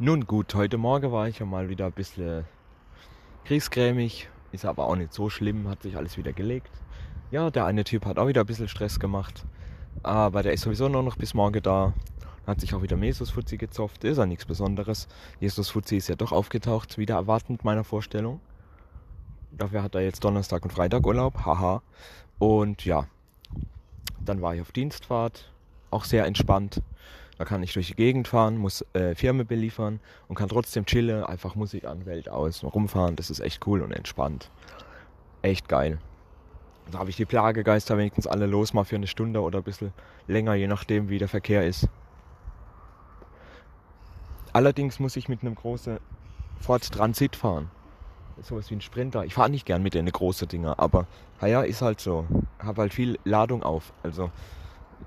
Nun gut, heute Morgen war ich ja mal wieder ein bisschen kriegsgrämig, ist aber auch nicht so schlimm, hat sich alles wieder gelegt. Ja, der eine Typ hat auch wieder ein bisschen Stress gemacht, aber der ist sowieso nur noch bis morgen da. Hat sich auch wieder Mesus Fuzzi gezopft, ist ja nichts Besonderes. Jesus Fuzzi ist ja doch aufgetaucht, wieder erwartend meiner Vorstellung. Dafür hat er jetzt Donnerstag und Freitag Urlaub, haha. Und ja, dann war ich auf Dienstfahrt, auch sehr entspannt. Da kann ich durch die Gegend fahren, muss äh, Firmen beliefern und kann trotzdem chillen, einfach Musik an, Welt aus, rumfahren. Das ist echt cool und entspannt. Echt geil. Da habe ich die Plagegeister wenigstens alle los, mal für eine Stunde oder ein bisschen länger, je nachdem wie der Verkehr ist. Allerdings muss ich mit einem großen Ford Transit fahren. Sowas wie ein Sprinter. Ich fahre nicht gern mit den großen Dinger, aber naja, ist halt so. Habe halt viel Ladung auf. Also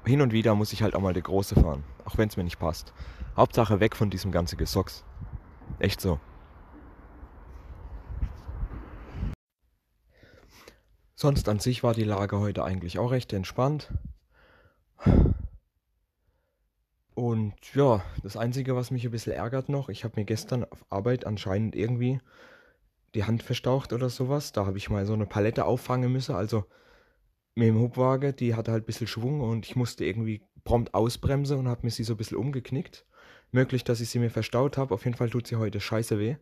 hin und wieder muss ich halt auch mal der Große fahren. Auch wenn es mir nicht passt. Hauptsache weg von diesem ganzen Gesocks. Echt so. Sonst an sich war die Lage heute eigentlich auch recht entspannt. Und ja, das Einzige, was mich ein bisschen ärgert noch, ich habe mir gestern auf Arbeit anscheinend irgendwie die Hand verstaucht oder sowas. Da habe ich mal so eine Palette auffangen müssen. Also mit dem Hubwagen, die hatte halt ein bisschen Schwung und ich musste irgendwie prompt ausbremsen und habe mir sie so ein bisschen umgeknickt. Möglich, dass ich sie mir verstaut habe. Auf jeden Fall tut sie heute scheiße weh.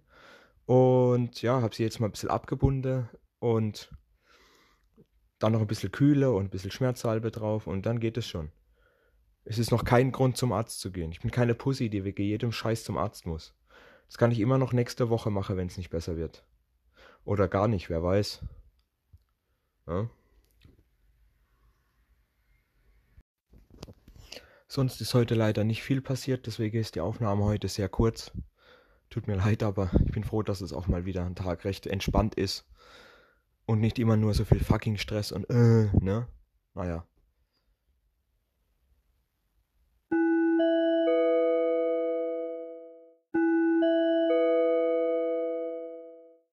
Und ja, habe sie jetzt mal ein bisschen abgebunden und dann noch ein bisschen Kühle und ein bisschen Schmerzsalbe drauf und dann geht es schon. Es ist noch kein Grund zum Arzt zu gehen. Ich bin keine Pussy, die wegen jedem Scheiß zum Arzt muss. Das kann ich immer noch nächste Woche machen, wenn es nicht besser wird. Oder gar nicht, wer weiß. Ja? Sonst ist heute leider nicht viel passiert, deswegen ist die Aufnahme heute sehr kurz. Tut mir leid, aber ich bin froh, dass es auch mal wieder ein Tag recht entspannt ist. Und nicht immer nur so viel fucking Stress und äh, ne? Naja.